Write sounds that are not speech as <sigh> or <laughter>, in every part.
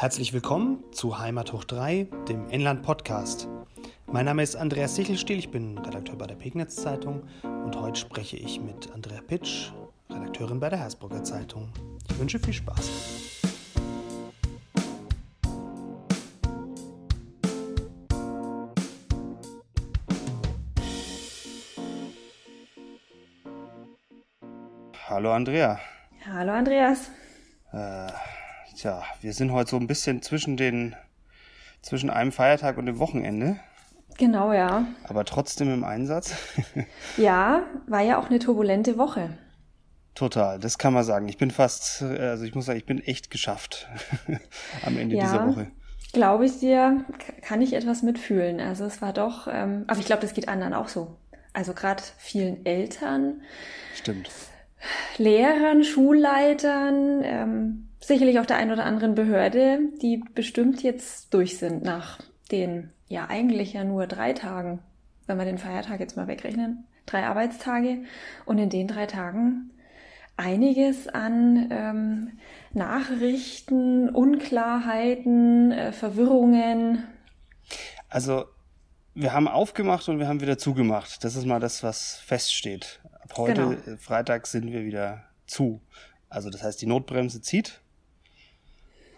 Herzlich willkommen zu Heimat hoch 3, dem Inland Podcast. Mein Name ist Andreas Sichelstiel, ich bin Redakteur bei der Pegnitz Zeitung und heute spreche ich mit Andrea Pitsch, Redakteurin bei der Hersbrucker Zeitung. Ich wünsche viel Spaß. Hallo Andrea. Hallo Andreas. Äh, tja, wir sind heute so ein bisschen zwischen den zwischen einem Feiertag und dem Wochenende. Genau, ja. Aber trotzdem im Einsatz. <laughs> ja, war ja auch eine turbulente Woche. Total, das kann man sagen. Ich bin fast, also ich muss sagen, ich bin echt geschafft <laughs> am Ende ja, dieser Woche. Glaube ich dir, kann ich etwas mitfühlen. Also es war doch, ähm, aber ich glaube, das geht anderen auch so. Also gerade vielen Eltern. Stimmt. Lehrern, Schulleitern, ähm, sicherlich auch der ein oder anderen Behörde, die bestimmt jetzt durch sind nach den, ja eigentlich ja nur drei Tagen, wenn wir den Feiertag jetzt mal wegrechnen, drei Arbeitstage und in den drei Tagen einiges an ähm, Nachrichten, Unklarheiten, äh, Verwirrungen. Also wir haben aufgemacht und wir haben wieder zugemacht. Das ist mal das, was feststeht. Ab heute, genau. Äh, Freitag, sind wir wieder zu. Also das heißt, die Notbremse zieht.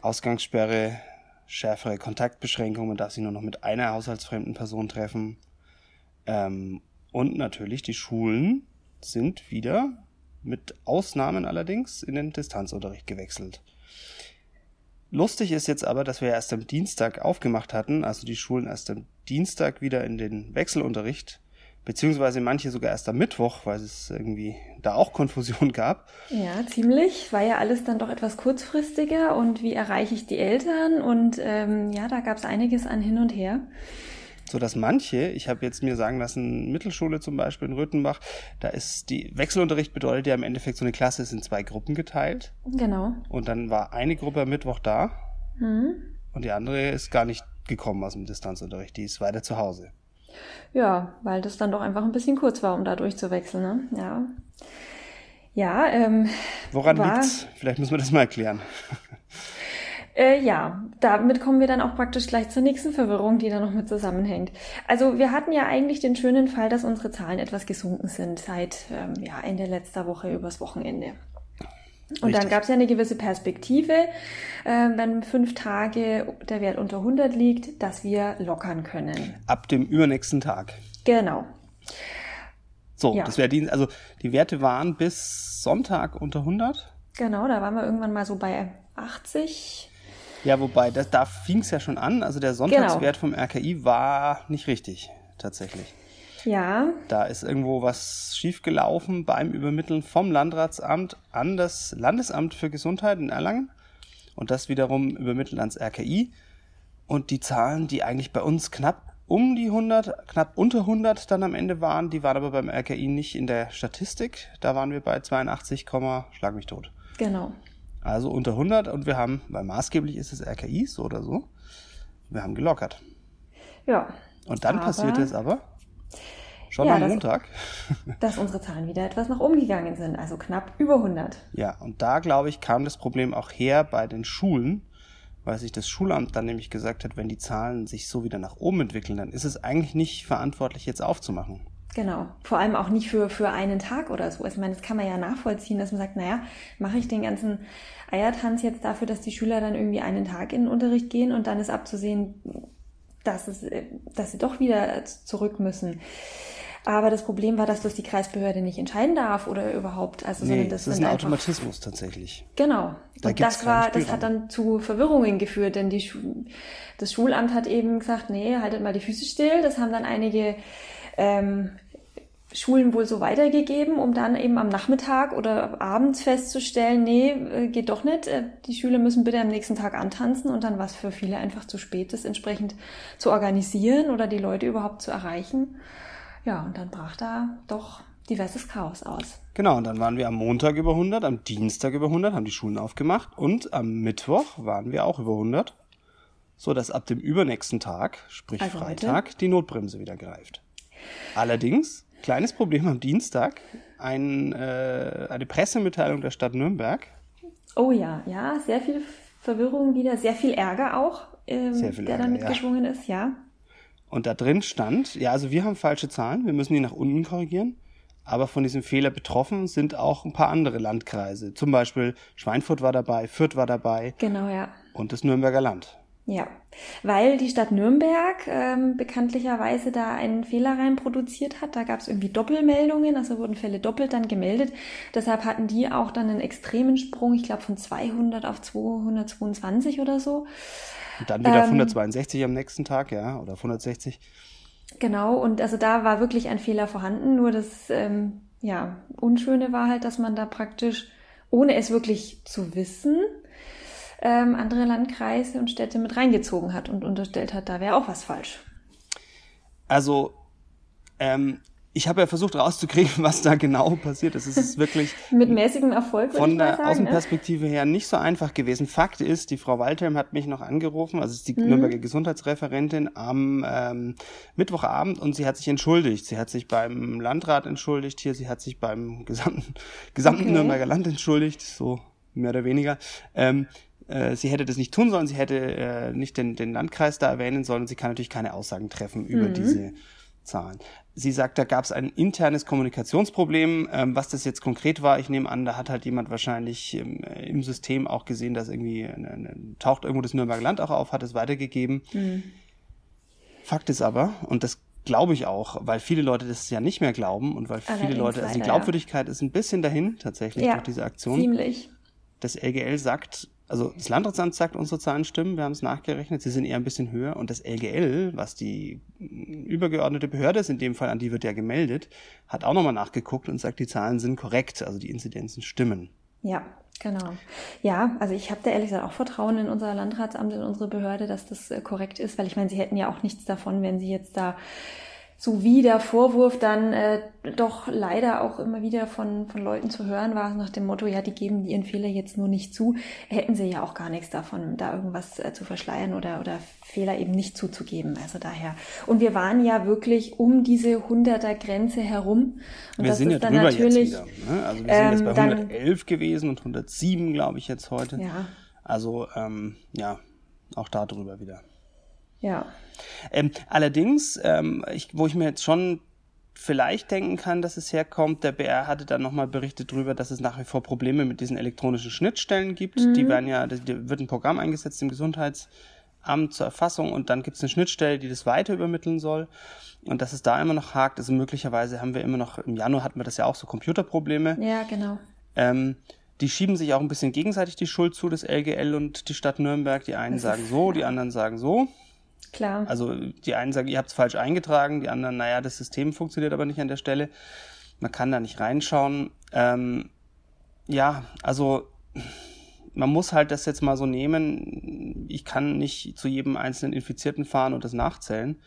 Ausgangssperre, schärfere Kontaktbeschränkungen, man darf sich nur noch mit einer haushaltsfremden Person treffen. Ähm, und natürlich, die Schulen sind wieder, mit Ausnahmen allerdings, in den Distanzunterricht gewechselt. Lustig ist jetzt aber, dass wir erst am Dienstag aufgemacht hatten, also die Schulen erst am Dienstag wieder in den Wechselunterricht beziehungsweise manche sogar erst am Mittwoch, weil es irgendwie da auch Konfusion <laughs> gab. Ja, ziemlich. War ja alles dann doch etwas kurzfristiger und wie erreiche ich die Eltern und ähm, ja, da gab es einiges an hin und her. So dass manche, ich habe jetzt mir sagen lassen, Mittelschule zum Beispiel in Röthenbach, da ist die Wechselunterricht bedeutet ja im Endeffekt so eine Klasse ist in zwei Gruppen geteilt. Genau. Und dann war eine Gruppe am Mittwoch da mhm. und die andere ist gar nicht gekommen aus dem Distanzunterricht, die ist weiter zu Hause. Ja, weil das dann doch einfach ein bisschen kurz war, um da durchzuwechseln. Ne? Ja. Ja, ähm, Woran war, liegt's? Vielleicht müssen wir das mal erklären. <laughs> Äh, ja, damit kommen wir dann auch praktisch gleich zur nächsten Verwirrung, die da noch mit zusammenhängt. Also wir hatten ja eigentlich den schönen Fall, dass unsere Zahlen etwas gesunken sind seit ähm, ja, Ende letzter Woche übers Wochenende. Und Richtig. dann gab es ja eine gewisse Perspektive, äh, wenn fünf Tage der Wert unter 100 liegt, dass wir lockern können. Ab dem übernächsten Tag. Genau. So, ja. das wäre die, also die Werte waren bis Sonntag unter 100. Genau, da waren wir irgendwann mal so bei 80. Ja, wobei, das, da fing es ja schon an. Also der Sonntagswert genau. vom RKI war nicht richtig, tatsächlich. Ja. Da ist irgendwo was schiefgelaufen beim Übermitteln vom Landratsamt an das Landesamt für Gesundheit in Erlangen und das wiederum übermittelt ans RKI. Und die Zahlen, die eigentlich bei uns knapp um die 100, knapp unter 100 dann am Ende waren, die waren aber beim RKI nicht in der Statistik. Da waren wir bei 82, schlag mich tot. Genau. Also unter 100 und wir haben, weil maßgeblich ist es RKI, so oder so, wir haben gelockert. Ja. Und dann passierte es aber, Schon ja, am Montag. <laughs> dass unsere Zahlen wieder etwas nach oben gegangen sind, also knapp über 100. Ja, und da, glaube ich, kam das Problem auch her bei den Schulen, weil sich das Schulamt dann nämlich gesagt hat, wenn die Zahlen sich so wieder nach oben entwickeln, dann ist es eigentlich nicht verantwortlich, jetzt aufzumachen. Genau. Vor allem auch nicht für, für einen Tag oder so. Also, ich meine, das kann man ja nachvollziehen, dass man sagt, naja, mache ich den ganzen Eiertanz jetzt dafür, dass die Schüler dann irgendwie einen Tag in den Unterricht gehen und dann ist abzusehen, dass, es, dass sie doch wieder zurück müssen. Aber das Problem war, dass das die Kreisbehörde nicht entscheiden darf oder überhaupt. Also, nee, das, das ist ein Automatismus einfach, tatsächlich. Genau. Da und das war, das hat dann zu Verwirrungen geführt, denn die Schu das Schulamt hat eben gesagt, nee, haltet mal die Füße still. Das haben dann einige ähm, Schulen wohl so weitergegeben, um dann eben am Nachmittag oder abends festzustellen, nee, äh, geht doch nicht. Äh, die Schüler müssen bitte am nächsten Tag antanzen und dann war es für viele einfach zu spät, das entsprechend zu organisieren oder die Leute überhaupt zu erreichen. Ja, und dann brach da doch diverses Chaos aus. Genau, und dann waren wir am Montag über 100, am Dienstag über 100, haben die Schulen aufgemacht und am Mittwoch waren wir auch über 100, so dass ab dem übernächsten Tag, sprich also Freitag, heute? die Notbremse wieder greift. Allerdings, kleines Problem am Dienstag, ein, äh, eine Pressemitteilung der Stadt Nürnberg. Oh ja, ja, sehr viel Verwirrung wieder, sehr viel Ärger auch, ähm, der Ärger, dann mitgeschwungen ja. ist, ja. Und da drin stand, ja, also wir haben falsche Zahlen, wir müssen die nach unten korrigieren. Aber von diesem Fehler betroffen sind auch ein paar andere Landkreise. Zum Beispiel Schweinfurt war dabei, Fürth war dabei. Genau, ja. Und das Nürnberger Land. Ja, weil die Stadt Nürnberg ähm, bekanntlicherweise da einen Fehler rein produziert hat. Da gab es irgendwie Doppelmeldungen, also wurden Fälle doppelt dann gemeldet. Deshalb hatten die auch dann einen extremen Sprung, ich glaube von 200 auf 222 oder so. Und dann wieder ähm, auf 162 am nächsten Tag, ja, oder auf 160. Genau, und also da war wirklich ein Fehler vorhanden. Nur das ähm, ja, Unschöne war halt, dass man da praktisch, ohne es wirklich zu wissen, ähm, andere Landkreise und Städte mit reingezogen hat und unterstellt hat, da wäre auch was falsch. Also ähm, ich habe ja versucht rauszukriegen, <laughs> was da genau passiert ist. Es ist wirklich <laughs> mit mäßigem Erfolg von der sagen, ne? Außenperspektive ne? her nicht so einfach gewesen. Fakt ist, die Frau Walthelm hat mich noch angerufen, also ist die mhm. Nürnberger Gesundheitsreferentin am ähm, Mittwochabend und sie hat sich entschuldigt. Sie hat sich beim Landrat entschuldigt hier, sie hat sich beim gesamten gesamten okay. Nürnberger Land entschuldigt, so mehr oder weniger. Ähm, äh, sie hätte das nicht tun sollen, sie hätte äh, nicht den, den Landkreis da erwähnen sollen. Sie kann natürlich keine Aussagen treffen über mhm. diese Zahlen. Sie sagt, da gab es ein internes Kommunikationsproblem. Ähm, was das jetzt konkret war, ich nehme an, da hat halt jemand wahrscheinlich im, äh, im System auch gesehen, dass irgendwie eine, eine, taucht irgendwo das Nürnberger Land auch auf, hat es weitergegeben. Mhm. Fakt ist aber, und das glaube ich auch, weil viele Leute das ja nicht mehr glauben und weil Allerdings viele Leute, also die Glaubwürdigkeit ja. ist ein bisschen dahin tatsächlich ja, durch diese Aktion. Ziemlich. Das LGL sagt, also das Landratsamt sagt, unsere Zahlen stimmen, wir haben es nachgerechnet, sie sind eher ein bisschen höher. Und das LGL, was die übergeordnete Behörde ist, in dem Fall, an die wird ja gemeldet, hat auch nochmal nachgeguckt und sagt, die Zahlen sind korrekt, also die Inzidenzen stimmen. Ja, genau. Ja, also ich habe da ehrlich gesagt auch Vertrauen in unser Landratsamt, in unsere Behörde, dass das äh, korrekt ist, weil ich meine, sie hätten ja auch nichts davon, wenn sie jetzt da so wie der Vorwurf dann äh, doch leider auch immer wieder von, von Leuten zu hören war, nach dem Motto, ja, die geben ihren Fehler jetzt nur nicht zu, hätten sie ja auch gar nichts davon, da irgendwas äh, zu verschleiern oder, oder Fehler eben nicht zuzugeben. Also daher. Und wir waren ja wirklich um diese 100er Grenze herum. Und wir das sind ja drüber natürlich, jetzt wieder. Ne? Also wir sind ähm, jetzt bei 111 dann, gewesen und 107, glaube ich, jetzt heute. Ja. Also ähm, ja, auch da drüber wieder. Ja. Ähm, allerdings, ähm, ich, wo ich mir jetzt schon vielleicht denken kann, dass es herkommt. Der BR hatte dann nochmal berichtet darüber, dass es nach wie vor Probleme mit diesen elektronischen Schnittstellen gibt. Mhm. Die werden ja, da wird ein Programm eingesetzt im Gesundheitsamt zur Erfassung und dann gibt es eine Schnittstelle, die das weiter übermitteln soll. Und dass es da immer noch hakt, also möglicherweise haben wir immer noch, im Januar hatten wir das ja auch so Computerprobleme. Ja, genau. Ähm, die schieben sich auch ein bisschen gegenseitig die Schuld zu, das LGL und die Stadt Nürnberg. Die einen sagen so, die anderen sagen so. Klar. Also die einen sagen, ihr habt es falsch eingetragen, die anderen, naja, das System funktioniert aber nicht an der Stelle. Man kann da nicht reinschauen. Ähm, ja, also man muss halt das jetzt mal so nehmen. Ich kann nicht zu jedem einzelnen Infizierten fahren und das nachzählen,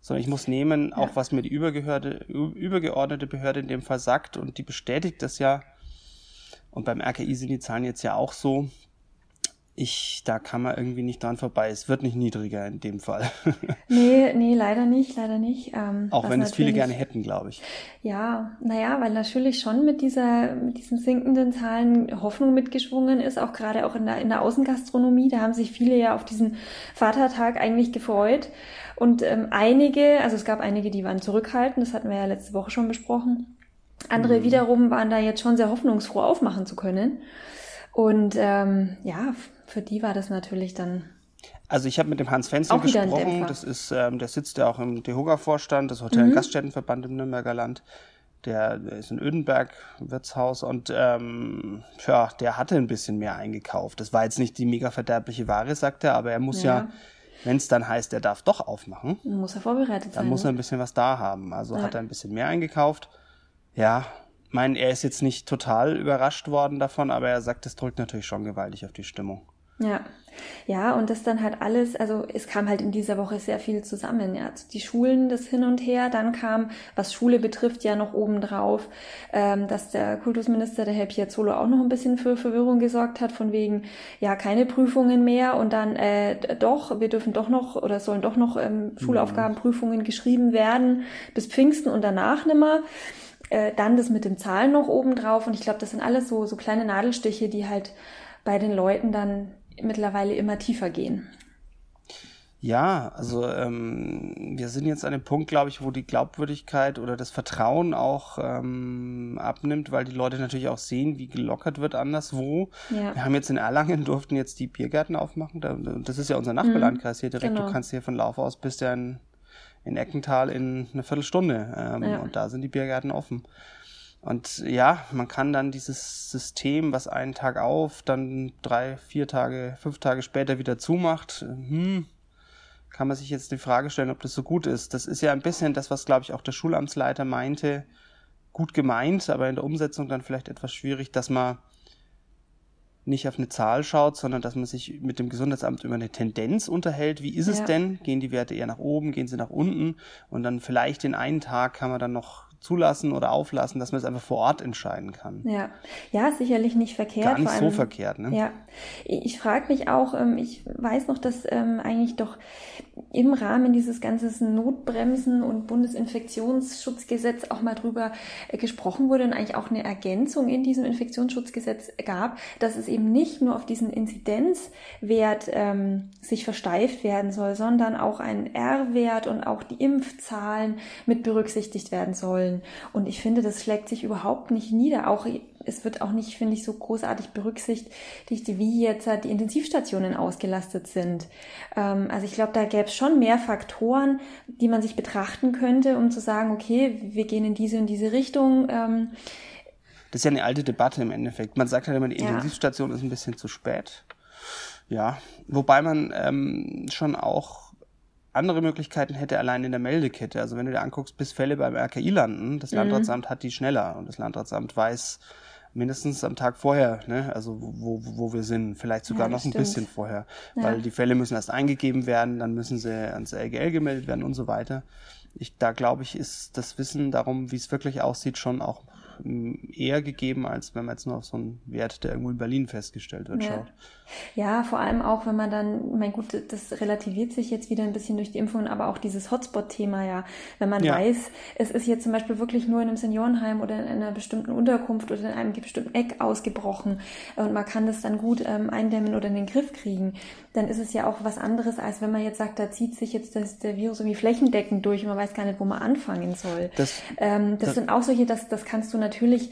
sondern ich muss nehmen, ja. auch was mir die übergeordnete Behörde in dem Fall sagt und die bestätigt das ja. Und beim RKI sind die Zahlen jetzt ja auch so ich, da kann man irgendwie nicht dran vorbei. Es wird nicht niedriger in dem Fall. <laughs> nee, nee, leider nicht, leider nicht. Ähm, Auch wenn es viele gerne hätten, glaube ich. Ja, naja, weil natürlich schon mit dieser, mit diesen sinkenden Zahlen Hoffnung mitgeschwungen ist, auch gerade auch in der, in der Außengastronomie. Da haben sich viele ja auf diesen Vatertag eigentlich gefreut. Und ähm, einige, also es gab einige, die waren zurückhaltend, das hatten wir ja letzte Woche schon besprochen. Andere mhm. wiederum waren da jetzt schon sehr hoffnungsfroh aufmachen zu können. Und ähm, ja, für die war das natürlich dann. Also ich habe mit dem Hans Fenzel gesprochen. Das ist, ähm, der sitzt ja auch im DEHOGA-Vorstand, das Hotel- und mhm. Gaststättenverband im Nürnberger Land. Der, ist in Ödenberg, Wirtshaus, und ähm, ja, der hatte ein bisschen mehr eingekauft. Das war jetzt nicht die mega verderbliche Ware, sagt er, aber er muss ja, ja wenn es dann heißt, er darf doch aufmachen, muss er vorbereitet sein. Dann muss er ne? ein bisschen was da haben. Also ja. hat er ein bisschen mehr eingekauft. Ja, meine, er ist jetzt nicht total überrascht worden davon, aber er sagt, das drückt natürlich schon gewaltig auf die Stimmung. Ja, ja, und das dann halt alles, also es kam halt in dieser Woche sehr viel zusammen. Ja, also die Schulen, das hin und her, dann kam, was Schule betrifft, ja noch obendrauf, ähm, dass der Kultusminister, der Herr Piazzolo, auch noch ein bisschen für Verwirrung gesorgt hat, von wegen, ja, keine Prüfungen mehr und dann äh, doch, wir dürfen doch noch oder sollen doch noch ähm, Schulaufgabenprüfungen geschrieben werden bis Pfingsten und danach nimmer. Äh, dann das mit den Zahlen noch obendrauf und ich glaube, das sind alles so, so kleine Nadelstiche, die halt bei den Leuten dann mittlerweile immer tiefer gehen. Ja, also ähm, wir sind jetzt an dem Punkt, glaube ich, wo die Glaubwürdigkeit oder das Vertrauen auch ähm, abnimmt, weil die Leute natürlich auch sehen, wie gelockert wird anderswo. Ja. Wir haben jetzt in Erlangen durften jetzt die Biergärten aufmachen. Das ist ja unser Nachbarlandkreis hier direkt. Genau. Du kannst hier von Lauf aus bis ja in, in Eckental in eine Viertelstunde. Ähm, ja. Und da sind die Biergärten offen. Und ja, man kann dann dieses System, was einen Tag auf, dann drei, vier Tage, fünf Tage später wieder zumacht, hm, kann man sich jetzt die Frage stellen, ob das so gut ist. Das ist ja ein bisschen das, was, glaube ich, auch der Schulamtsleiter meinte, gut gemeint, aber in der Umsetzung dann vielleicht etwas schwierig, dass man nicht auf eine Zahl schaut, sondern dass man sich mit dem Gesundheitsamt über eine Tendenz unterhält. Wie ist es denn? Gehen die Werte eher nach oben, gehen sie nach unten? Und dann vielleicht den einen Tag kann man dann noch zulassen oder auflassen, dass man es einfach vor Ort entscheiden kann. Ja, ja, sicherlich nicht verkehrt. Gar nicht allem, so verkehrt, ne? Ja, ich frage mich auch, ähm, ich weiß noch, dass ähm, eigentlich doch im Rahmen dieses ganzen Notbremsen und Bundesinfektionsschutzgesetz auch mal drüber äh, gesprochen wurde und eigentlich auch eine Ergänzung in diesem Infektionsschutzgesetz gab, dass es eben nicht nur auf diesen Inzidenzwert ähm, sich versteift werden soll, sondern auch ein R-Wert und auch die Impfzahlen mit berücksichtigt werden sollen wollen. Und ich finde, das schlägt sich überhaupt nicht nieder. Auch es wird auch nicht, finde ich, so großartig berücksichtigt, wie jetzt halt die Intensivstationen ausgelastet sind. Ähm, also ich glaube, da gäbe es schon mehr Faktoren, die man sich betrachten könnte, um zu sagen, okay, wir gehen in diese und diese Richtung. Ähm, das ist ja eine alte Debatte im Endeffekt. Man sagt halt immer, die Intensivstation ja. ist ein bisschen zu spät. Ja, wobei man ähm, schon auch andere Möglichkeiten hätte allein in der Meldekette. Also wenn du dir anguckst, bis Fälle beim RKI landen, das mhm. Landratsamt hat die schneller und das Landratsamt weiß mindestens am Tag vorher, ne, also wo, wo wir sind, vielleicht sogar ja, noch ein bisschen vorher, ja. weil die Fälle müssen erst eingegeben werden, dann müssen sie ans LGL gemeldet werden und so weiter. Ich, da glaube ich, ist das Wissen darum, wie es wirklich aussieht, schon auch eher gegeben, als wenn man jetzt nur auf so einen Wert, der irgendwo in Berlin festgestellt wird, ja. schaut. Ja, vor allem auch, wenn man dann, mein gut, das relativiert sich jetzt wieder ein bisschen durch die Impfung, aber auch dieses Hotspot-Thema ja, wenn man ja. weiß, es ist jetzt zum Beispiel wirklich nur in einem Seniorenheim oder in einer bestimmten Unterkunft oder in einem bestimmten Eck ausgebrochen und man kann das dann gut ähm, eindämmen oder in den Griff kriegen, dann ist es ja auch was anderes, als wenn man jetzt sagt, da zieht sich jetzt das, der Virus irgendwie flächendeckend durch und man weiß gar nicht, wo man anfangen soll. Das, ähm, das, das sind auch solche, das, das kannst du natürlich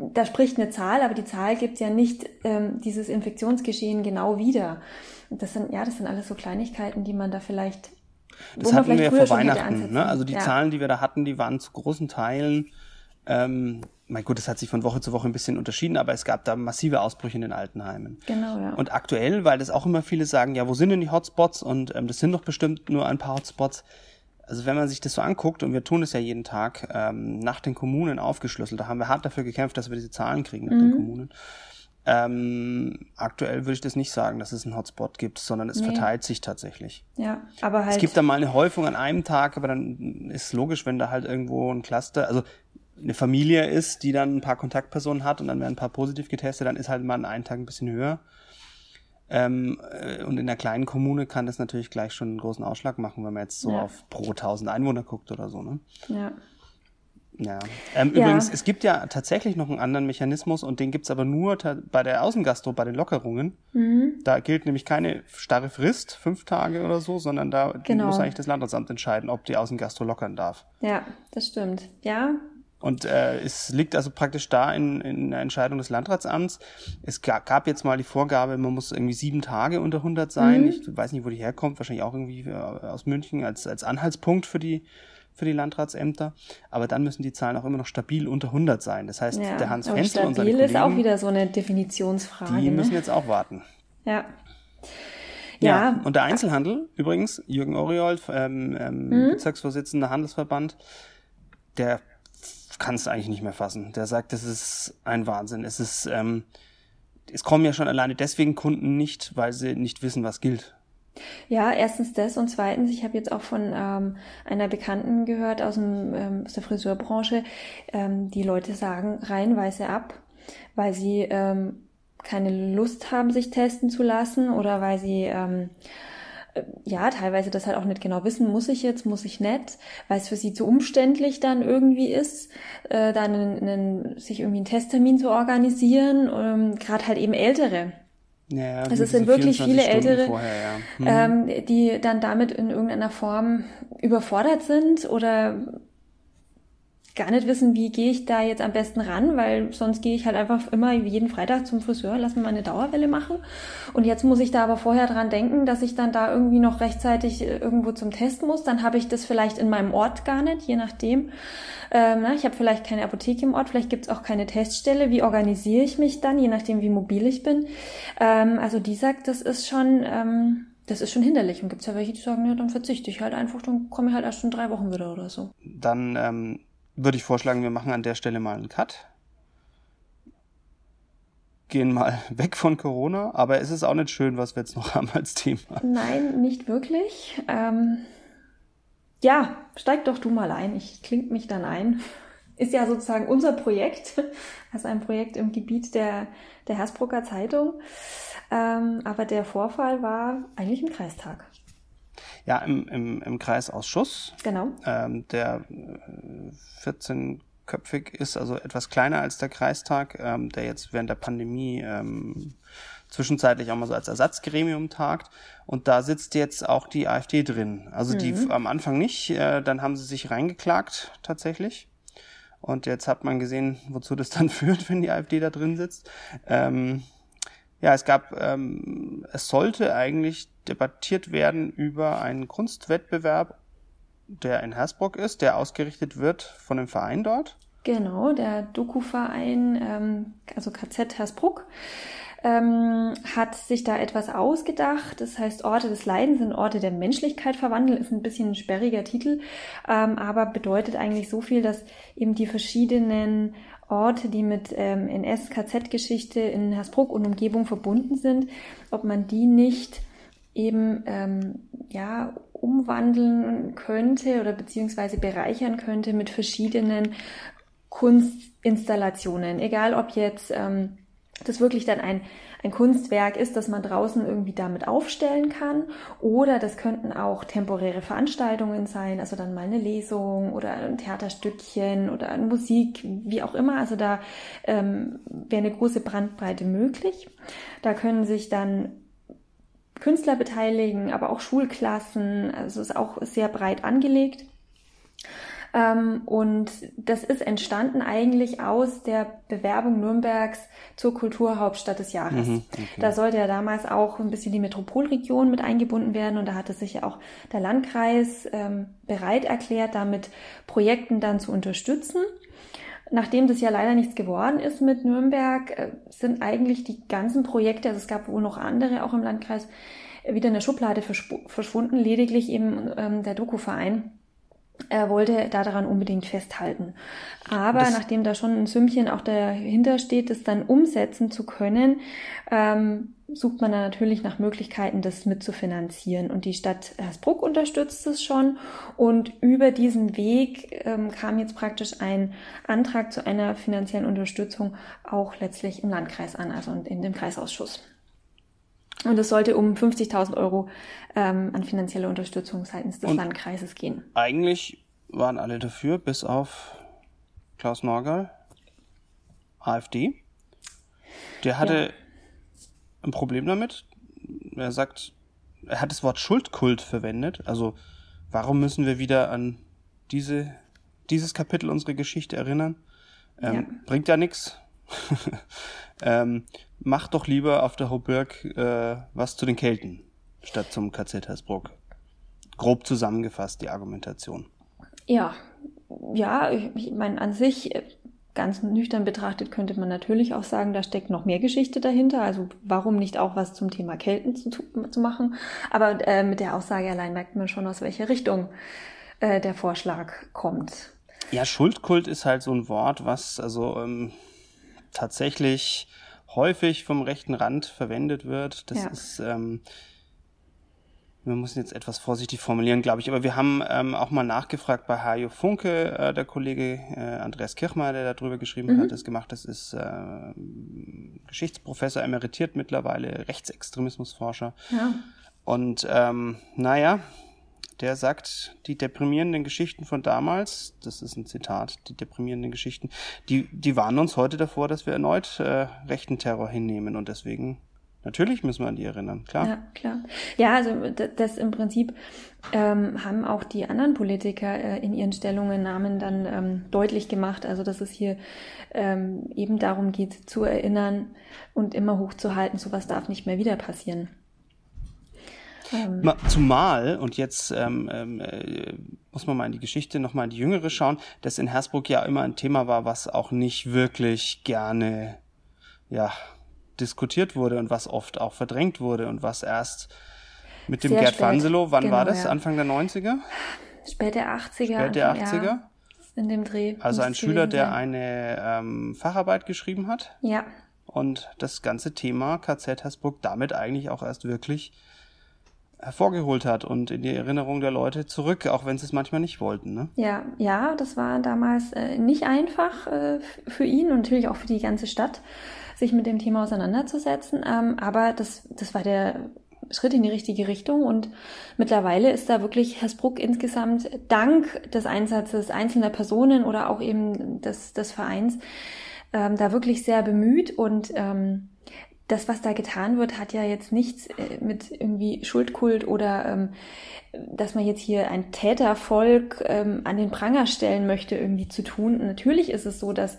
da spricht eine Zahl, aber die Zahl gibt ja nicht ähm, dieses Infektionsgeschehen genau wieder. Das sind, ja, das sind alles so Kleinigkeiten, die man da vielleicht. Das hatten wir ja vor Weihnachten, ne? Also die ja. Zahlen, die wir da hatten, die waren zu großen Teilen, ähm, mein Gott, das hat sich von Woche zu Woche ein bisschen unterschieden, aber es gab da massive Ausbrüche in den Altenheimen. Genau, ja. Und aktuell, weil das auch immer viele sagen, ja, wo sind denn die Hotspots? Und ähm, das sind doch bestimmt nur ein paar Hotspots also wenn man sich das so anguckt, und wir tun es ja jeden Tag, ähm, nach den Kommunen aufgeschlüsselt, da haben wir hart dafür gekämpft, dass wir diese Zahlen kriegen nach mhm. den Kommunen. Ähm, aktuell würde ich das nicht sagen, dass es einen Hotspot gibt, sondern es nee. verteilt sich tatsächlich. Ja, aber halt. Es gibt da mal eine Häufung an einem Tag, aber dann ist logisch, wenn da halt irgendwo ein Cluster, also eine Familie ist, die dann ein paar Kontaktpersonen hat und dann werden ein paar positiv getestet, dann ist halt mal an einem Tag ein bisschen höher. Ähm, äh, und in der kleinen Kommune kann das natürlich gleich schon einen großen Ausschlag machen, wenn man jetzt so ja. auf pro 1000 Einwohner guckt oder so. Ne? Ja. Ja. Ähm, ja. Übrigens, es gibt ja tatsächlich noch einen anderen Mechanismus und den gibt's aber nur bei der Außengastro, bei den Lockerungen. Mhm. Da gilt nämlich keine starre Frist, fünf Tage oder so, sondern da genau. muss eigentlich das Landratsamt entscheiden, ob die Außengastro lockern darf. Ja, das stimmt. Ja, und äh, es liegt also praktisch da in, in der Entscheidung des Landratsamts. Es gab jetzt mal die Vorgabe, man muss irgendwie sieben Tage unter 100 sein. Mhm. Ich weiß nicht, wo die herkommt, wahrscheinlich auch irgendwie äh, aus München als, als Anhaltspunkt für die, für die Landratsämter. Aber dann müssen die Zahlen auch immer noch stabil unter 100 sein. Das heißt, ja, der Hans Fenster und seine Kollegen... ist auch wieder so eine Definitionsfrage. Die müssen ne? jetzt auch warten. Ja. Ja, ja, und der Einzelhandel übrigens, Jürgen Oriold, ähm, ähm, mhm. Bezirksvorsitzender Handelsverband, der kann es eigentlich nicht mehr fassen. Der sagt, das ist ein Wahnsinn. Es ist, ähm, es kommen ja schon alleine deswegen Kunden nicht, weil sie nicht wissen, was gilt. Ja, erstens das und zweitens, ich habe jetzt auch von ähm, einer Bekannten gehört aus, dem, ähm, aus der Friseurbranche, ähm, die Leute sagen reihenweise ab, weil sie ähm, keine Lust haben, sich testen zu lassen oder weil sie ähm, ja, teilweise das halt auch nicht genau wissen, muss ich jetzt, muss ich nicht, weil es für sie zu umständlich dann irgendwie ist, äh, dann einen, einen, sich irgendwie einen Testtermin zu organisieren, ähm, gerade halt eben Ältere. Ja, also es sind wirklich viele Stunden Ältere, vorher, ja. mhm. ähm, die dann damit in irgendeiner Form überfordert sind oder gar nicht wissen, wie gehe ich da jetzt am besten ran, weil sonst gehe ich halt einfach immer jeden Freitag zum Friseur, lass mir mal eine Dauerwelle machen. Und jetzt muss ich da aber vorher dran denken, dass ich dann da irgendwie noch rechtzeitig äh, irgendwo zum Test muss. Dann habe ich das vielleicht in meinem Ort gar nicht, je nachdem. Ähm, na, ich habe vielleicht keine Apotheke im Ort, vielleicht gibt es auch keine Teststelle. Wie organisiere ich mich dann, je nachdem, wie mobil ich bin? Ähm, also die sagt, das ist schon... Ähm, das ist schon hinderlich. Und gibt es ja welche, die sagen, ja, dann verzichte ich halt einfach, dann komme ich halt erst in drei Wochen wieder oder so. Dann ähm, würde ich vorschlagen, wir machen an der Stelle mal einen Cut. Gehen mal <laughs> weg von Corona, aber es ist auch nicht schön, was wir jetzt noch <laughs> haben als Thema. Nein, nicht wirklich. Ähm, ja, steig doch du mal ein. Ich klinge mich dann ein. Ist ja sozusagen unser Projekt, <laughs> also ein Projekt im Gebiet der, der Hersbrucker Zeitung. Ähm, aber der Vorfall war eigentlich im Kreistag. Ja, im, im, im Kreisausschuss. Genau. Ähm, der 14-köpfig ist, also etwas kleiner als der Kreistag, ähm, der jetzt während der Pandemie ähm, zwischenzeitlich auch mal so als Ersatzgremium tagt. Und da sitzt jetzt auch die AfD drin. Also mhm. die am Anfang nicht, äh, dann haben sie sich reingeklagt tatsächlich. Und jetzt hat man gesehen, wozu das dann <laughs> führt, wenn die AfD da drin sitzt. Ähm, ja, es gab, ähm, es sollte eigentlich debattiert werden über einen Kunstwettbewerb, der in Hersbruck ist, der ausgerichtet wird von dem Verein dort. Genau, der Doku-Verein, ähm, also KZ Hersbruck, ähm, hat sich da etwas ausgedacht. Das heißt, Orte des Leidens sind Orte der Menschlichkeit verwandeln, ist ein bisschen ein sperriger Titel, ähm, aber bedeutet eigentlich so viel, dass eben die verschiedenen Orte, die mit ähm, NS-KZ-Geschichte in Hersbruck und Umgebung verbunden sind, ob man die nicht eben ähm, ja umwandeln könnte oder beziehungsweise bereichern könnte mit verschiedenen Kunstinstallationen. Egal ob jetzt ähm, das wirklich dann ein ein Kunstwerk ist, das man draußen irgendwie damit aufstellen kann. Oder das könnten auch temporäre Veranstaltungen sein, also dann mal eine Lesung oder ein Theaterstückchen oder Musik, wie auch immer. Also da ähm, wäre eine große Brandbreite möglich. Da können sich dann Künstler beteiligen, aber auch Schulklassen. Also ist auch sehr breit angelegt. Ähm, und das ist entstanden eigentlich aus der Bewerbung Nürnbergs zur Kulturhauptstadt des Jahres. Mhm, okay. Da sollte ja damals auch ein bisschen die Metropolregion mit eingebunden werden und da hatte sich ja auch der Landkreis ähm, bereit erklärt, damit Projekten dann zu unterstützen. Nachdem das ja leider nichts geworden ist mit Nürnberg, äh, sind eigentlich die ganzen Projekte, also es gab wohl noch andere auch im Landkreis, wieder in der Schublade verschwunden, lediglich eben ähm, der Doku-Verein er wollte daran unbedingt festhalten. Aber das nachdem da schon ein Sümmchen auch dahinter steht, das dann umsetzen zu können, ähm, sucht man dann natürlich nach Möglichkeiten, das mitzufinanzieren. Und die Stadt Hersbruck unterstützt es schon. Und über diesen Weg ähm, kam jetzt praktisch ein Antrag zu einer finanziellen Unterstützung auch letztlich im Landkreis an, also in dem Kreisausschuss. Und es sollte um 50.000 Euro ähm, an finanzielle Unterstützung seitens des Und Landkreises gehen. Eigentlich waren alle dafür, bis auf Klaus Norgal, AfD. Der hatte ja. ein Problem damit. Er sagt, er hat das Wort Schuldkult verwendet. Also, warum müssen wir wieder an diese, dieses Kapitel unserer Geschichte erinnern? Ähm, ja. Bringt ja nichts. <laughs> ähm, mach doch lieber auf der Hoburg äh, was zu den Kelten statt zum KZ Hersbruck. Grob zusammengefasst die Argumentation. Ja, ja, ich meine an sich äh, ganz nüchtern betrachtet könnte man natürlich auch sagen, da steckt noch mehr Geschichte dahinter. Also warum nicht auch was zum Thema Kelten zu, zu machen? Aber äh, mit der Aussage allein merkt man schon, aus welcher Richtung äh, der Vorschlag kommt. Ja, Schuldkult ist halt so ein Wort, was also ähm, tatsächlich häufig vom rechten Rand verwendet wird. Das ja. ist, ähm, wir müssen jetzt etwas vorsichtig formulieren, glaube ich, aber wir haben ähm, auch mal nachgefragt bei Hajo Funke, äh, der Kollege äh, Andreas Kirchmeier, der darüber geschrieben mhm. hat, das gemacht, das ist äh, Geschichtsprofessor, emeritiert mittlerweile, Rechtsextremismusforscher. Ja. Und ähm, naja, der sagt, die deprimierenden Geschichten von damals, das ist ein Zitat, die deprimierenden Geschichten, die, die warnen uns heute davor, dass wir erneut äh, rechten Terror hinnehmen und deswegen Natürlich müssen wir an die erinnern, klar. Ja, klar. Ja, also das im Prinzip ähm, haben auch die anderen Politiker äh, in ihren Stellungnahmen dann ähm, deutlich gemacht, also dass es hier ähm, eben darum geht, zu erinnern und immer hochzuhalten, sowas darf nicht mehr wieder passieren. Ähm. Zumal, und jetzt ähm, ähm, äh, muss man mal in die Geschichte nochmal in die Jüngere schauen, dass in Hersbruck ja immer ein Thema war, was auch nicht wirklich gerne, ja, diskutiert wurde und was oft auch verdrängt wurde und was erst mit dem Sehr Gerd Vanselow, wann genau, war das? Ja. Anfang der 90er? Späte 80er. Späte 80er. Ja, in dem Dreh. Also ein Schüler, der eine ähm, Facharbeit geschrieben hat. Ja. Und das ganze Thema KZ Hersbruck damit eigentlich auch erst wirklich hervorgeholt hat und in die Erinnerung der Leute zurück, auch wenn sie es manchmal nicht wollten. Ne? Ja, ja, das war damals äh, nicht einfach äh, für ihn und natürlich auch für die ganze Stadt sich mit dem Thema auseinanderzusetzen. Ähm, aber das, das war der Schritt in die richtige Richtung und mittlerweile ist da wirklich Hersbruck insgesamt dank des Einsatzes einzelner Personen oder auch eben des, des Vereins ähm, da wirklich sehr bemüht und ähm, das, was da getan wird, hat ja jetzt nichts äh, mit irgendwie Schuldkult oder ähm, dass man jetzt hier ein Tätervolk ähm, an den Pranger stellen möchte, irgendwie zu tun. Natürlich ist es so, dass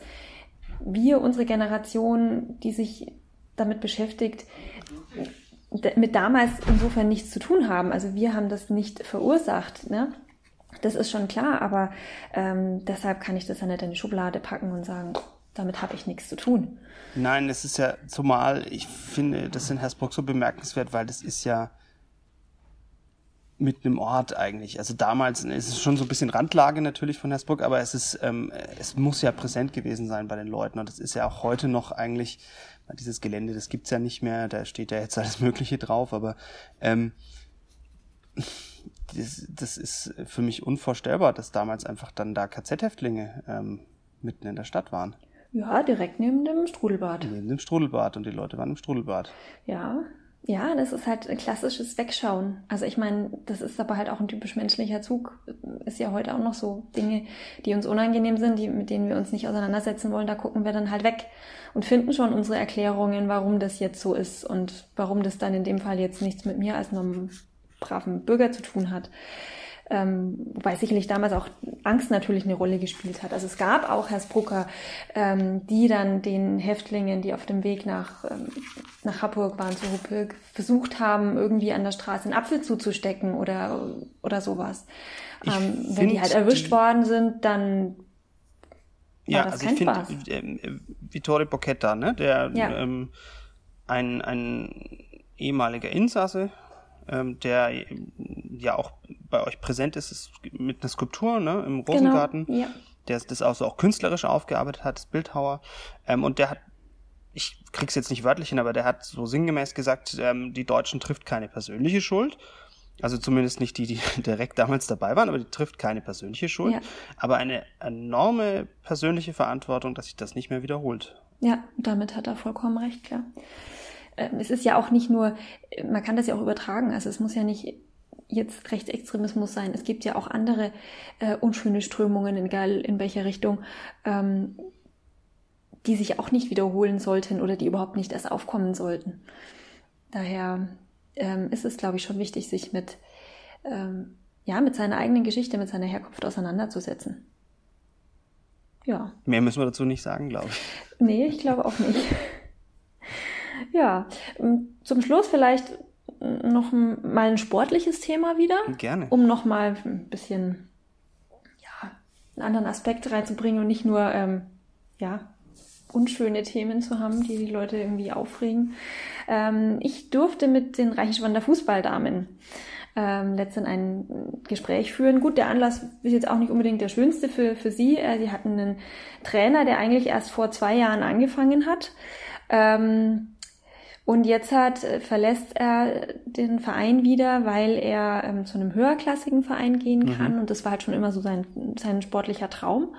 wir, unsere Generation, die sich damit beschäftigt, mit damals insofern nichts zu tun haben. Also wir haben das nicht verursacht. Ne? Das ist schon klar, aber ähm, deshalb kann ich das ja nicht in die Schublade packen und sagen, damit habe ich nichts zu tun. Nein, es ist ja zumal, ich finde das in Hersbruck so bemerkenswert, weil das ist ja mitten im Ort eigentlich. Also damals ist es schon so ein bisschen Randlage natürlich von Hersbruck, aber es ist, ähm, es muss ja präsent gewesen sein bei den Leuten und das ist ja auch heute noch eigentlich, dieses Gelände, das gibt's ja nicht mehr, da steht ja jetzt alles Mögliche drauf, aber ähm, das, das ist für mich unvorstellbar, dass damals einfach dann da KZ-Häftlinge ähm, mitten in der Stadt waren. Ja, direkt neben dem Strudelbad. Neben dem Strudelbad und die Leute waren im Strudelbad. Ja, ja, das ist halt ein klassisches Wegschauen. Also ich meine, das ist aber halt auch ein typisch menschlicher Zug. Ist ja heute auch noch so. Dinge, die uns unangenehm sind, die, mit denen wir uns nicht auseinandersetzen wollen, da gucken wir dann halt weg und finden schon unsere Erklärungen, warum das jetzt so ist und warum das dann in dem Fall jetzt nichts mit mir als einem braven Bürger zu tun hat. Ähm, wobei sicherlich damals auch Angst natürlich eine Rolle gespielt hat. Also es gab auch Hersbrucker, ähm, die dann den Häftlingen, die auf dem Weg nach, ähm, nach Hamburg waren, zu Ruppig, versucht haben, irgendwie an der Straße einen Apfel zuzustecken oder, oder sowas. Ähm, wenn die halt erwischt die, worden sind, dann war ja, das also ich Spaß. Find, äh, Vittorio Bocchetta, ne, der ja. ähm, ein, ein ehemaliger Insasse ähm, der ja auch bei euch präsent ist, ist mit einer Skulptur ne, im genau, Rosengarten, genau, ja. der das auch so auch künstlerisch aufgearbeitet hat, das Bildhauer. Ähm, und der hat, ich krieg's jetzt nicht wörtlich hin, aber der hat so sinngemäß gesagt, ähm, die Deutschen trifft keine persönliche Schuld. Also zumindest nicht die, die <laughs> direkt damals dabei waren, aber die trifft keine persönliche Schuld, ja. aber eine enorme persönliche Verantwortung, dass sich das nicht mehr wiederholt. Ja, damit hat er vollkommen recht, klar. Ähm, es ist ja auch nicht nur, man kann das ja auch übertragen, also es muss ja nicht jetzt Rechtsextremismus sein. Es gibt ja auch andere äh, unschöne Strömungen, egal in welcher Richtung, ähm, die sich auch nicht wiederholen sollten oder die überhaupt nicht erst aufkommen sollten. Daher ähm, ist es, glaube ich, schon wichtig, sich mit, ähm, ja, mit seiner eigenen Geschichte, mit seiner Herkunft auseinanderzusetzen. Ja. Mehr müssen wir dazu nicht sagen, glaube ich. Nee, ich glaube auch nicht. Ja, ähm, zum Schluss vielleicht noch mal ein sportliches Thema wieder. Gerne. Um noch mal ein bisschen ja, einen anderen Aspekt reinzubringen und nicht nur ähm, ja, unschöne Themen zu haben, die die Leute irgendwie aufregen. Ähm, ich durfte mit den Reichenschwander Fußballdamen ähm, letztens ein Gespräch führen. Gut, der Anlass ist jetzt auch nicht unbedingt der schönste für, für sie. Äh, sie hatten einen Trainer, der eigentlich erst vor zwei Jahren angefangen hat. Ähm, und jetzt hat, äh, verlässt er den Verein wieder, weil er ähm, zu einem höherklassigen Verein gehen mhm. kann. Mhm. Und das war halt schon immer so sein, sein sportlicher Traum.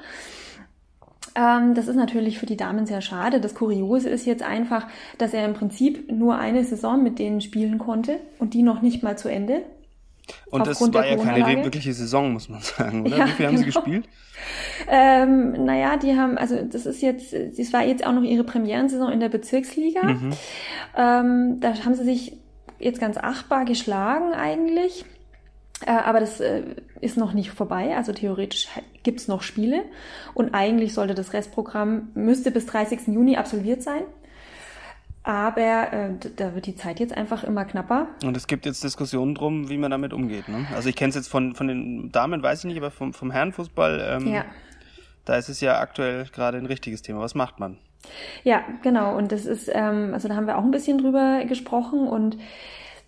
Ähm, das ist natürlich für die Damen sehr schade. Das Kuriose ist jetzt einfach, dass er im Prinzip nur eine Saison mit denen spielen konnte und die noch nicht mal zu Ende. Und das war ja keine wirkliche Saison, muss man sagen, oder? Ja, Wie viel haben genau. sie gespielt? Ähm, naja, die haben, also das ist jetzt, das war jetzt auch noch ihre Premierensaison in der Bezirksliga. Mhm. Ähm, da haben sie sich jetzt ganz achtbar geschlagen eigentlich. Äh, aber das äh, ist noch nicht vorbei. Also theoretisch gibt's noch Spiele. Und eigentlich sollte das Restprogramm, müsste bis 30. Juni absolviert sein. Aber äh, da wird die Zeit jetzt einfach immer knapper. Und es gibt jetzt Diskussionen drum, wie man damit umgeht. Ne? Also ich kenne es jetzt von, von den Damen, weiß ich nicht, aber vom, vom Herrenfußball, ähm, ja. da ist es ja aktuell gerade ein richtiges Thema. Was macht man? Ja, genau. Und das ist, ähm, also da haben wir auch ein bisschen drüber gesprochen. Und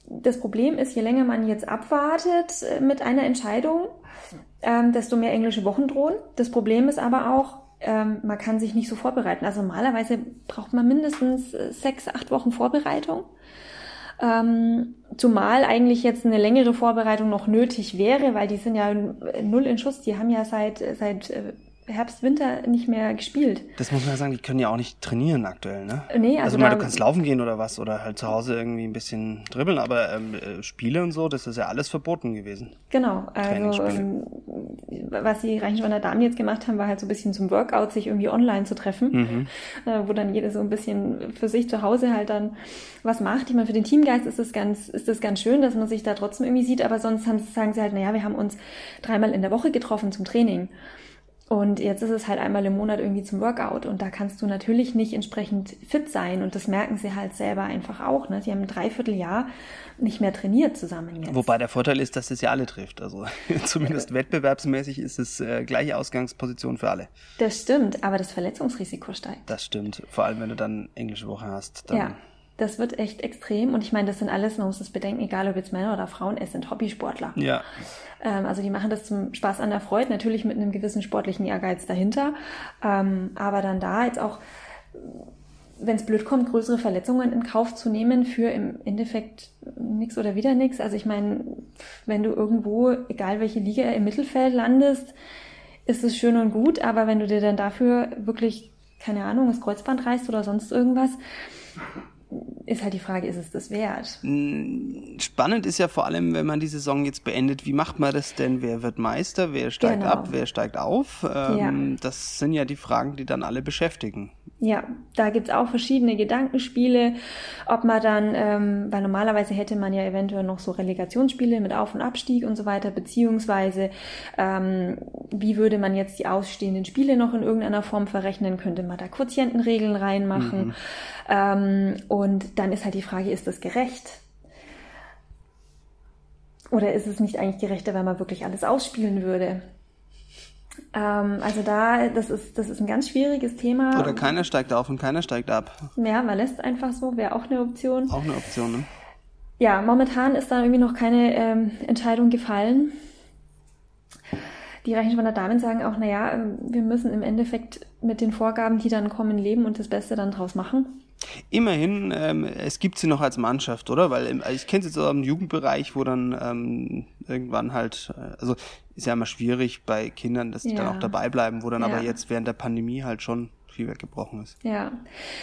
das Problem ist, je länger man jetzt abwartet äh, mit einer Entscheidung, ähm, desto mehr englische Wochen drohen. Das Problem ist aber auch, ähm, man kann sich nicht so vorbereiten. Also normalerweise braucht man mindestens äh, sechs, acht Wochen Vorbereitung. Ähm, zumal eigentlich jetzt eine längere Vorbereitung noch nötig wäre, weil die sind ja null in Schuss. Die haben ja seit, seit äh, Herbst, Winter nicht mehr gespielt. Das muss man ja sagen, die können ja auch nicht trainieren aktuell, ne? Nee, also, also mal, du kannst laufen gehen oder was oder halt zu Hause irgendwie ein bisschen dribbeln, aber ähm, äh, Spiele und so, das ist ja alles verboten gewesen. Genau, also ähm, was die Reichenschweiner Damen jetzt gemacht haben, war halt so ein bisschen zum Workout, sich irgendwie online zu treffen, mhm. äh, wo dann jeder so ein bisschen für sich zu Hause halt dann was macht. Ich meine, für den Teamgeist ist das ganz, ist das ganz schön, dass man sich da trotzdem irgendwie sieht, aber sonst haben, sagen sie halt, naja, wir haben uns dreimal in der Woche getroffen zum Training. Und jetzt ist es halt einmal im Monat irgendwie zum Workout und da kannst du natürlich nicht entsprechend fit sein und das merken sie halt selber einfach auch. Ne? Die haben ein Dreivierteljahr nicht mehr trainiert zusammen jetzt. Wobei der Vorteil ist, dass es ja alle trifft. Also <laughs> zumindest wettbewerbsmäßig ist es äh, gleiche Ausgangsposition für alle. Das stimmt, aber das Verletzungsrisiko steigt. Das stimmt, vor allem wenn du dann englische Woche hast. Dann ja. Das wird echt extrem und ich meine, das sind alles, man muss das bedenken, egal ob jetzt Männer oder Frauen, es sind Hobbysportler. Ja. Ähm, also die machen das zum Spaß an der Freude, natürlich mit einem gewissen sportlichen Ehrgeiz dahinter. Ähm, aber dann da jetzt auch, wenn es blöd kommt, größere Verletzungen in Kauf zu nehmen für im Endeffekt nichts oder wieder nichts. Also ich meine, wenn du irgendwo, egal welche Liga im Mittelfeld landest, ist es schön und gut, aber wenn du dir dann dafür wirklich, keine Ahnung, das Kreuzband reißt oder sonst irgendwas, ist halt die Frage, ist es das wert? Mm, spannend ist ja vor allem, wenn man die Saison jetzt beendet, wie macht man das denn? Wer wird Meister? Wer steigt genau. ab? Wer steigt auf? Ähm, ja. Das sind ja die Fragen, die dann alle beschäftigen. Ja, da gibt's auch verschiedene Gedankenspiele, ob man dann, ähm, weil normalerweise hätte man ja eventuell noch so Relegationsspiele mit Auf- und Abstieg und so weiter, beziehungsweise ähm, wie würde man jetzt die ausstehenden Spiele noch in irgendeiner Form verrechnen? Könnte man da Quotientenregeln reinmachen? Mhm. Ähm, und dann ist halt die Frage, ist das gerecht? Oder ist es nicht eigentlich gerechter, wenn man wirklich alles ausspielen würde? Ähm, also da, das ist, das ist ein ganz schwieriges Thema. Oder keiner steigt auf und keiner steigt ab. Ja, man lässt einfach so, wäre auch eine Option. Auch eine Option, ne? Ja, momentan ist da irgendwie noch keine ähm, Entscheidung gefallen. Die Rechenschweiner Damen sagen auch, naja, ähm, wir müssen im Endeffekt mit den Vorgaben, die dann kommen, leben und das Beste dann draus machen. Immerhin, ähm, es gibt sie noch als Mannschaft, oder? Weil ich kenne es jetzt auch im Jugendbereich, wo dann ähm, irgendwann halt, äh, also ist ja immer schwierig bei Kindern, dass die ja. dann auch dabei bleiben, wo dann ja. aber jetzt während der Pandemie halt schon viel weggebrochen ist. Ja,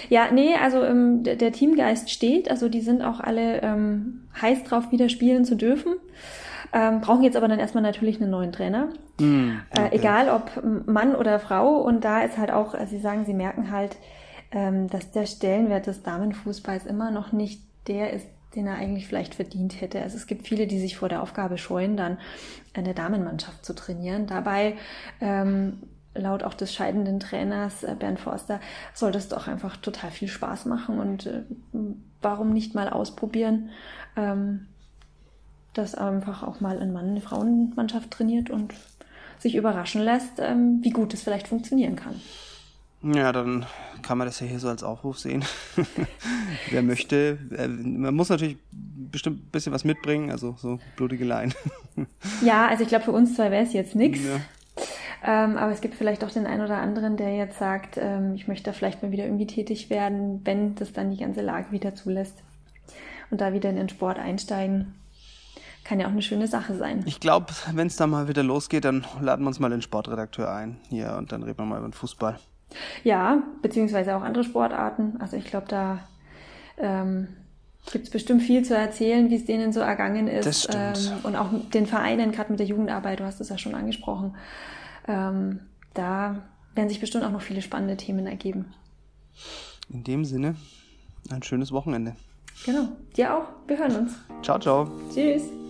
ja, nee, also ähm, der, der, Teamgeist steht, also die sind auch alle ähm, heiß drauf, wieder spielen zu dürfen. Ähm, brauchen jetzt aber dann erstmal natürlich einen neuen Trainer. Mm, okay. äh, egal ob Mann oder Frau. Und da ist halt auch, also sie sagen, sie merken halt, ähm, dass der Stellenwert des Damenfußballs immer noch nicht der ist, den er eigentlich vielleicht verdient hätte. Also es gibt viele, die sich vor der Aufgabe scheuen, dann eine Damenmannschaft zu trainieren. Dabei, ähm, laut auch des scheidenden Trainers äh, Bernd Forster, soll das doch einfach total viel Spaß machen und äh, warum nicht mal ausprobieren, ähm, dass einfach auch mal ein Mann eine Frauenmannschaft trainiert und sich überraschen lässt, ähm, wie gut es vielleicht funktionieren kann. Ja, dann kann man das ja hier so als Aufruf sehen. <laughs> Wer möchte, äh, man muss natürlich bestimmt ein bisschen was mitbringen, also so blutige Laien. <laughs> ja, also ich glaube, für uns zwei wäre es jetzt nichts. Ja. Ähm, aber es gibt vielleicht auch den einen oder anderen, der jetzt sagt, ähm, ich möchte da vielleicht mal wieder irgendwie tätig werden, wenn das dann die ganze Lage wieder zulässt. Und da wieder in den Sport einsteigen. Kann ja auch eine schöne Sache sein. Ich glaube, wenn es da mal wieder losgeht, dann laden wir uns mal den Sportredakteur ein hier und dann reden wir mal über den Fußball. Ja, beziehungsweise auch andere Sportarten. Also ich glaube, da ähm, gibt es bestimmt viel zu erzählen, wie es denen so ergangen ist. Das. Ähm, und auch den Vereinen, gerade mit der Jugendarbeit, du hast es ja schon angesprochen. Ähm, da werden sich bestimmt auch noch viele spannende Themen ergeben. In dem Sinne, ein schönes Wochenende. Genau. Dir auch. Wir hören uns. Ciao, ciao. Tschüss.